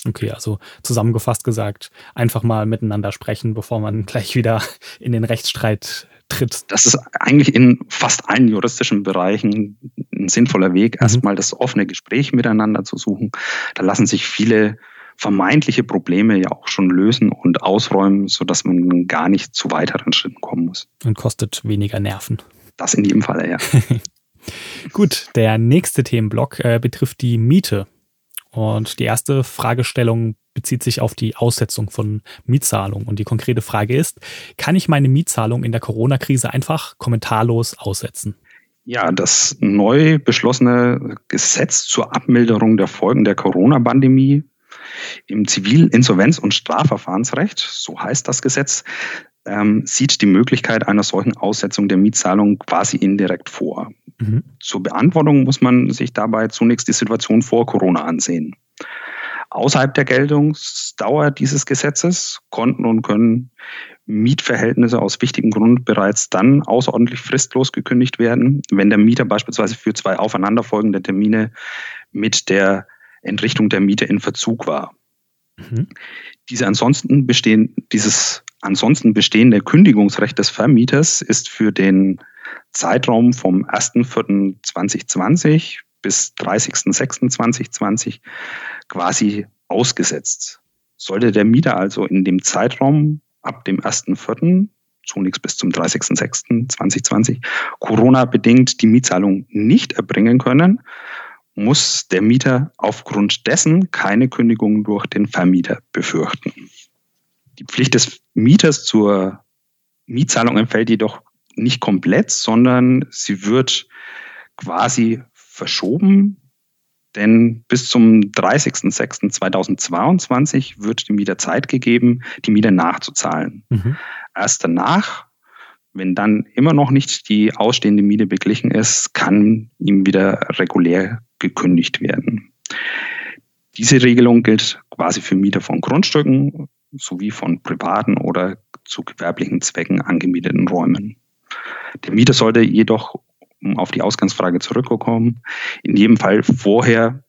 [SPEAKER 1] Okay, also zusammengefasst gesagt, einfach mal miteinander sprechen, bevor man gleich wieder in den Rechtsstreit tritt.
[SPEAKER 2] Das ist eigentlich in fast allen juristischen Bereichen ein sinnvoller Weg, mhm. erstmal das offene Gespräch miteinander zu suchen. Da lassen sich viele vermeintliche Probleme ja auch schon lösen und ausräumen, sodass man gar nicht zu weiteren Schritten kommen muss.
[SPEAKER 1] Und kostet weniger Nerven.
[SPEAKER 2] Das in jedem Fall, ja.
[SPEAKER 1] Gut, der nächste Themenblock äh, betrifft die Miete. Und die erste Fragestellung bezieht sich auf die Aussetzung von Mietzahlungen. Und die konkrete Frage ist, kann ich meine Mietzahlung in der Corona-Krise einfach kommentarlos aussetzen?
[SPEAKER 2] Ja, das neu beschlossene Gesetz zur Abmilderung der Folgen der Corona-Pandemie im Zivilinsolvenz- und Strafverfahrensrecht, so heißt das Gesetz, ähm, sieht die Möglichkeit einer solchen Aussetzung der Mietzahlung quasi indirekt vor. Mhm. Zur Beantwortung muss man sich dabei zunächst die Situation vor Corona ansehen. Außerhalb der Geltungsdauer dieses Gesetzes konnten und können Mietverhältnisse aus wichtigem Grund bereits dann außerordentlich fristlos gekündigt werden, wenn der Mieter beispielsweise für zwei aufeinanderfolgende Termine mit der Entrichtung der Miete in Verzug war. Mhm. Diese ansonsten bestehen, dieses ansonsten bestehende Kündigungsrecht des Vermieters ist für den Zeitraum vom 1.4.2020 bis 30.06.2020 quasi ausgesetzt. Sollte der Mieter also in dem Zeitraum ab dem 1.4., zunächst bis zum 30.06.2020, Corona-bedingt die Mietzahlung nicht erbringen können, muss der Mieter aufgrund dessen keine Kündigung durch den Vermieter befürchten. Die Pflicht des Mieters zur Mietzahlung entfällt jedoch nicht komplett, sondern sie wird quasi verschoben, denn bis zum 30.06.2022 wird dem Mieter Zeit gegeben, die Miete nachzuzahlen. Mhm. Erst danach, wenn dann immer noch nicht die ausstehende Miete beglichen ist, kann ihm wieder regulär gekündigt werden. Diese Regelung gilt quasi für Mieter von Grundstücken sowie von privaten oder zu gewerblichen Zwecken angemieteten Räumen. Der Mieter sollte jedoch, um auf die Ausgangsfrage zurückzukommen, in jedem Fall vorher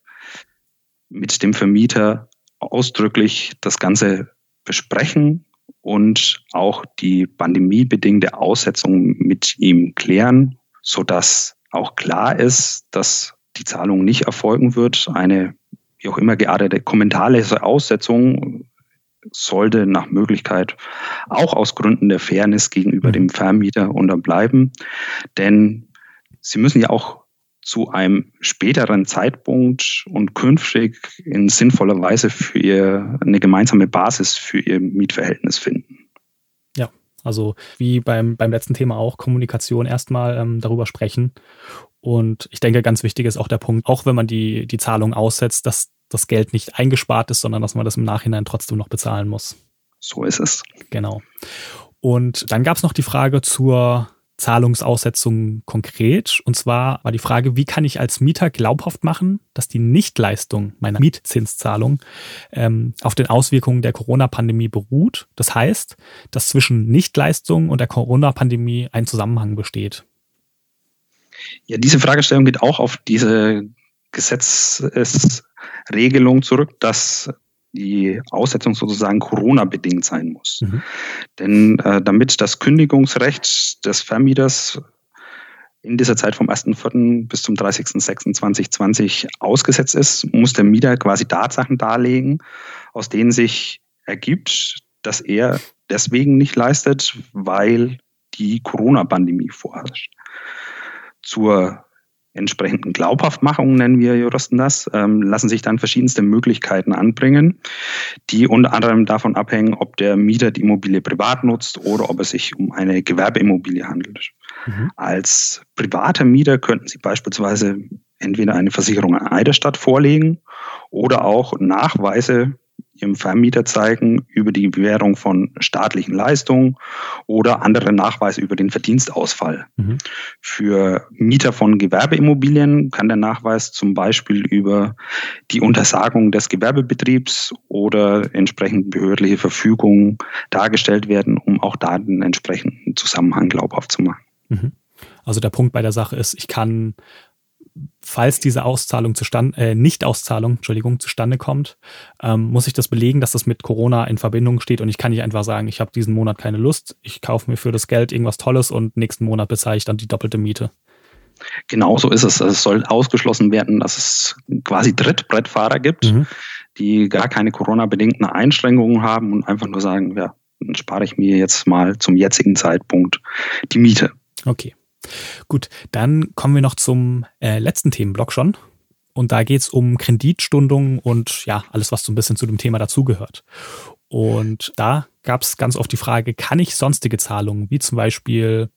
[SPEAKER 2] mit dem Vermieter ausdrücklich das Ganze besprechen und auch die pandemiebedingte Aussetzung mit ihm klären, sodass auch klar ist, dass die Zahlung nicht erfolgen wird. Eine wie auch immer geartete kommentarlose Aussetzung sollte nach Möglichkeit auch aus Gründen der Fairness gegenüber mhm. dem Vermieter unterbleiben. Denn sie müssen ja auch zu einem späteren Zeitpunkt und künftig in sinnvoller Weise für ihr eine gemeinsame Basis für ihr Mietverhältnis finden.
[SPEAKER 1] Ja, also wie beim, beim letzten Thema auch, Kommunikation erstmal ähm, darüber sprechen. Und ich denke, ganz wichtig ist auch der Punkt, auch wenn man die, die Zahlung aussetzt, dass das Geld nicht eingespart ist, sondern dass man das im Nachhinein trotzdem noch bezahlen muss.
[SPEAKER 2] So ist es.
[SPEAKER 1] Genau. Und dann gab es noch die Frage zur Zahlungsaussetzung konkret. Und zwar war die Frage, wie kann ich als Mieter glaubhaft machen, dass die Nichtleistung meiner Mietzinszahlung ähm, auf den Auswirkungen der Corona-Pandemie beruht. Das heißt, dass zwischen Nichtleistung und der Corona-Pandemie ein Zusammenhang besteht.
[SPEAKER 2] Ja, diese Fragestellung geht auch auf diese Gesetzesregelung zurück, dass die Aussetzung sozusagen Corona-bedingt sein muss. Mhm. Denn äh, damit das Kündigungsrecht des Vermieters in dieser Zeit vom 1.4. bis zum 30.06.2020 ausgesetzt ist, muss der Mieter quasi Tatsachen darlegen, aus denen sich ergibt, dass er deswegen nicht leistet, weil die Corona-Pandemie vorherrscht. Zur entsprechenden Glaubhaftmachung, nennen wir Juristen das, ähm, lassen sich dann verschiedenste Möglichkeiten anbringen, die unter anderem davon abhängen, ob der Mieter die Immobilie privat nutzt oder ob es sich um eine Gewerbeimmobilie handelt. Mhm. Als privater Mieter könnten Sie beispielsweise entweder eine Versicherung an Eiderstadt vorlegen oder auch Nachweise ihrem Vermieter zeigen über die Gewährung von staatlichen Leistungen oder andere Nachweise über den Verdienstausfall. Mhm. Für Mieter von Gewerbeimmobilien kann der Nachweis zum Beispiel über die Untersagung des Gewerbebetriebs oder entsprechend behördliche Verfügungen dargestellt werden, um auch da den entsprechenden Zusammenhang glaubhaft zu machen.
[SPEAKER 1] Mhm. Also der Punkt bei der Sache ist, ich kann falls diese Auszahlung zustande, äh, Nicht-Auszahlung, Entschuldigung, zustande kommt, ähm, muss ich das belegen, dass das mit Corona in Verbindung steht und ich kann nicht einfach sagen, ich habe diesen Monat keine Lust, ich kaufe mir für das Geld irgendwas Tolles und nächsten Monat bezahle ich dann die doppelte Miete.
[SPEAKER 2] Genau so ist es. Es soll ausgeschlossen werden, dass es quasi Drittbrettfahrer gibt, mhm. die gar keine Corona-bedingten Einschränkungen haben und einfach nur sagen, ja, dann spare ich mir jetzt mal zum jetzigen Zeitpunkt die Miete.
[SPEAKER 1] Okay. Gut, dann kommen wir noch zum äh, letzten Themenblock schon. Und da geht es um Kreditstundungen und ja, alles, was so ein bisschen zu dem Thema dazugehört. Und da gab es ganz oft die Frage, kann ich sonstige Zahlungen, wie zum Beispiel,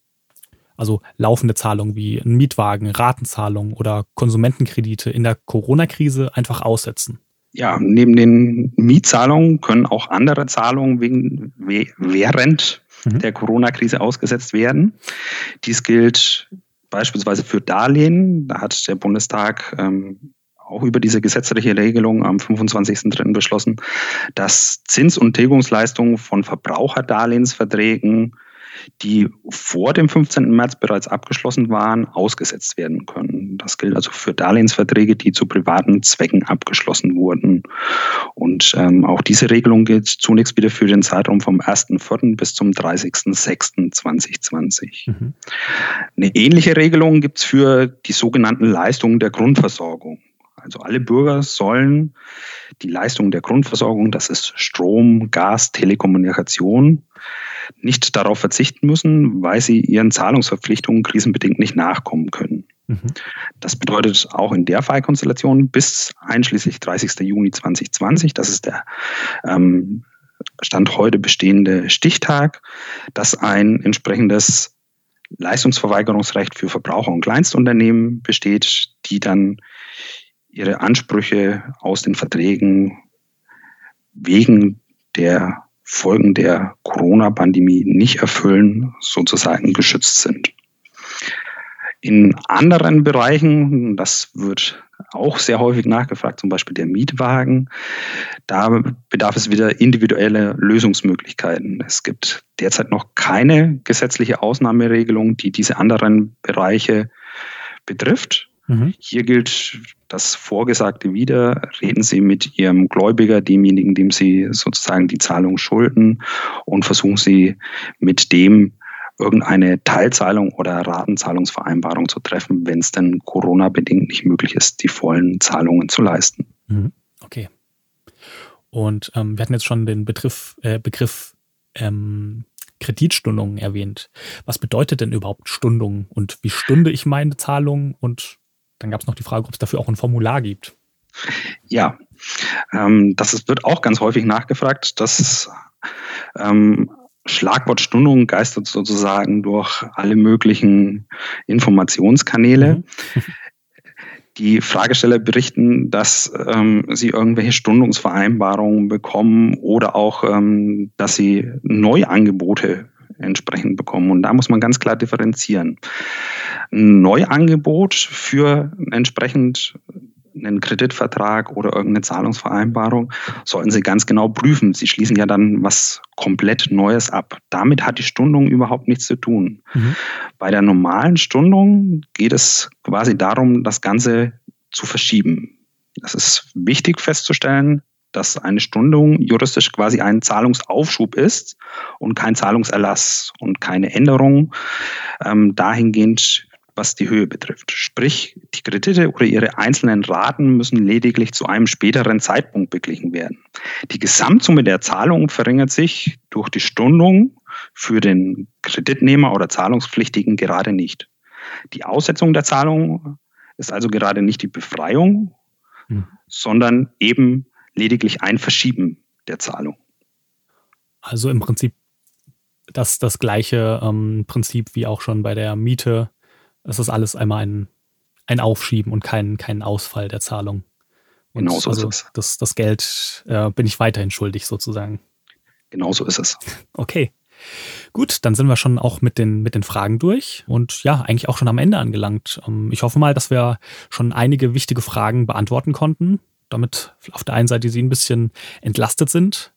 [SPEAKER 1] also laufende Zahlungen wie ein Mietwagen, Ratenzahlungen oder Konsumentenkredite in der Corona-Krise einfach aussetzen?
[SPEAKER 2] Ja, neben den Mietzahlungen können auch andere Zahlungen wegen, während mhm. der Corona-Krise ausgesetzt werden. Dies gilt beispielsweise für Darlehen. Da hat der Bundestag ähm, auch über diese gesetzliche Regelung am 25.03. beschlossen, dass Zins- und Tilgungsleistungen von Verbraucherdarlehensverträgen die vor dem 15. März bereits abgeschlossen waren, ausgesetzt werden können. Das gilt also für Darlehensverträge, die zu privaten Zwecken abgeschlossen wurden. Und ähm, auch diese Regelung gilt zunächst wieder für den Zeitraum vom 1.4. bis zum 30.06.2020. Mhm. Eine ähnliche Regelung gibt es für die sogenannten Leistungen der Grundversorgung. Also alle Bürger sollen die Leistungen der Grundversorgung, das ist Strom, Gas, Telekommunikation, nicht darauf verzichten müssen, weil sie ihren Zahlungsverpflichtungen krisenbedingt nicht nachkommen können. Mhm. Das bedeutet auch in der Fallkonstellation bis einschließlich 30. Juni 2020, das ist der ähm, Stand heute bestehende Stichtag, dass ein entsprechendes Leistungsverweigerungsrecht für Verbraucher und Kleinstunternehmen besteht, die dann ihre Ansprüche aus den Verträgen wegen der Folgen der Corona-Pandemie nicht erfüllen, sozusagen geschützt sind. In anderen Bereichen, das wird auch sehr häufig nachgefragt, zum Beispiel der Mietwagen, da bedarf es wieder individuelle Lösungsmöglichkeiten. Es gibt derzeit noch keine gesetzliche Ausnahmeregelung, die diese anderen Bereiche betrifft. Mhm. Hier gilt das Vorgesagte wieder. Reden Sie mit Ihrem Gläubiger, demjenigen, dem Sie sozusagen die Zahlung schulden, und versuchen Sie mit dem irgendeine Teilzahlung oder Ratenzahlungsvereinbarung zu treffen, wenn es denn Corona-bedingt nicht möglich ist, die vollen Zahlungen zu leisten.
[SPEAKER 1] Mhm. Okay. Und ähm, wir hatten jetzt schon den Begriff, äh, Begriff ähm, Kreditstundungen erwähnt. Was bedeutet denn überhaupt Stundung und wie stunde ich meine Zahlung und dann gab es noch die Frage, ob es dafür auch ein Formular gibt.
[SPEAKER 2] Ja, ähm, das ist, wird auch ganz häufig nachgefragt. Das ähm, Schlagwort Stundung geistert sozusagen durch alle möglichen Informationskanäle. Mhm. Die Fragesteller berichten, dass ähm, sie irgendwelche Stundungsvereinbarungen bekommen oder auch, ähm, dass sie Neuangebote entsprechend bekommen. Und da muss man ganz klar differenzieren. Ein Neuangebot für entsprechend einen Kreditvertrag oder irgendeine Zahlungsvereinbarung, sollten Sie ganz genau prüfen. Sie schließen ja dann was komplett Neues ab. Damit hat die Stundung überhaupt nichts zu tun. Mhm. Bei der normalen Stundung geht es quasi darum, das Ganze zu verschieben. Das ist wichtig festzustellen dass eine Stundung juristisch quasi ein Zahlungsaufschub ist und kein Zahlungserlass und keine Änderung ähm, dahingehend, was die Höhe betrifft. Sprich, die Kredite oder ihre einzelnen Raten müssen lediglich zu einem späteren Zeitpunkt beglichen werden. Die Gesamtsumme der Zahlung verringert sich durch die Stundung für den Kreditnehmer oder Zahlungspflichtigen gerade nicht. Die Aussetzung der Zahlung ist also gerade nicht die Befreiung, hm. sondern eben lediglich ein Verschieben der Zahlung.
[SPEAKER 1] Also im Prinzip das, das gleiche ähm, Prinzip wie auch schon bei der Miete. Es ist alles einmal ein, ein Aufschieben und kein, kein Ausfall der Zahlung. Und genau so also ist es. Das, das Geld äh, bin ich weiterhin schuldig sozusagen.
[SPEAKER 2] Genau so ist es.
[SPEAKER 1] Okay. Gut, dann sind wir schon auch mit den, mit den Fragen durch und ja, eigentlich auch schon am Ende angelangt. Ähm, ich hoffe mal, dass wir schon einige wichtige Fragen beantworten konnten, damit auf der einen Seite Sie ein bisschen entlastet sind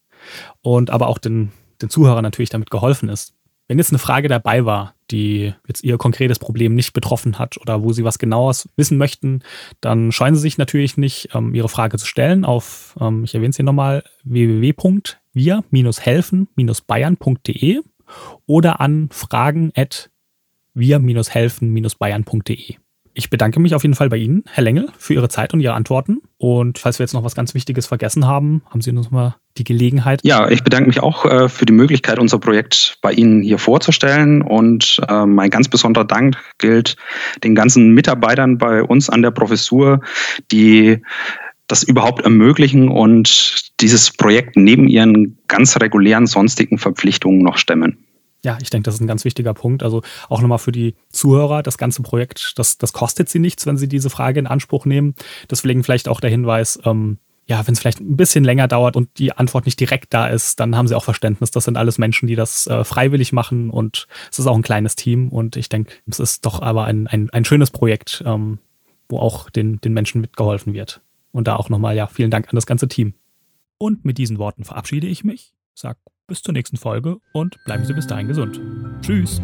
[SPEAKER 1] und aber auch den, den Zuhörern natürlich damit geholfen ist. Wenn jetzt eine Frage dabei war, die jetzt Ihr konkretes Problem nicht betroffen hat oder wo Sie was genaues wissen möchten, dann scheuen Sie sich natürlich nicht, ähm, Ihre Frage zu stellen auf, ähm, ich erwähne es hier nochmal, www.wir-helfen-bayern.de oder an fragen at wir-helfen-bayern.de. Ich bedanke mich auf jeden Fall bei Ihnen, Herr Lengel, für Ihre Zeit und Ihre Antworten. Und falls wir jetzt noch was ganz Wichtiges vergessen haben, haben Sie uns mal die Gelegenheit.
[SPEAKER 2] Ja, ich bedanke mich auch äh, für die Möglichkeit, unser Projekt bei Ihnen hier vorzustellen. Und äh, mein ganz besonderer Dank gilt den ganzen Mitarbeitern bei uns an der Professur, die das überhaupt ermöglichen und dieses Projekt neben ihren ganz regulären sonstigen Verpflichtungen noch stemmen.
[SPEAKER 1] Ja, ich denke, das ist ein ganz wichtiger Punkt. Also auch nochmal für die Zuhörer, das ganze Projekt, das, das kostet sie nichts, wenn sie diese Frage in Anspruch nehmen. Deswegen vielleicht auch der Hinweis, ähm, ja, wenn es vielleicht ein bisschen länger dauert und die Antwort nicht direkt da ist, dann haben sie auch Verständnis. Das sind alles Menschen, die das äh, freiwillig machen und es ist auch ein kleines Team und ich denke, es ist doch aber ein, ein, ein schönes Projekt, ähm, wo auch den, den Menschen mitgeholfen wird. Und da auch nochmal, ja, vielen Dank an das ganze Team. Und mit diesen Worten verabschiede ich mich, sag bis zur nächsten Folge und bleiben Sie bis dahin gesund. Tschüss.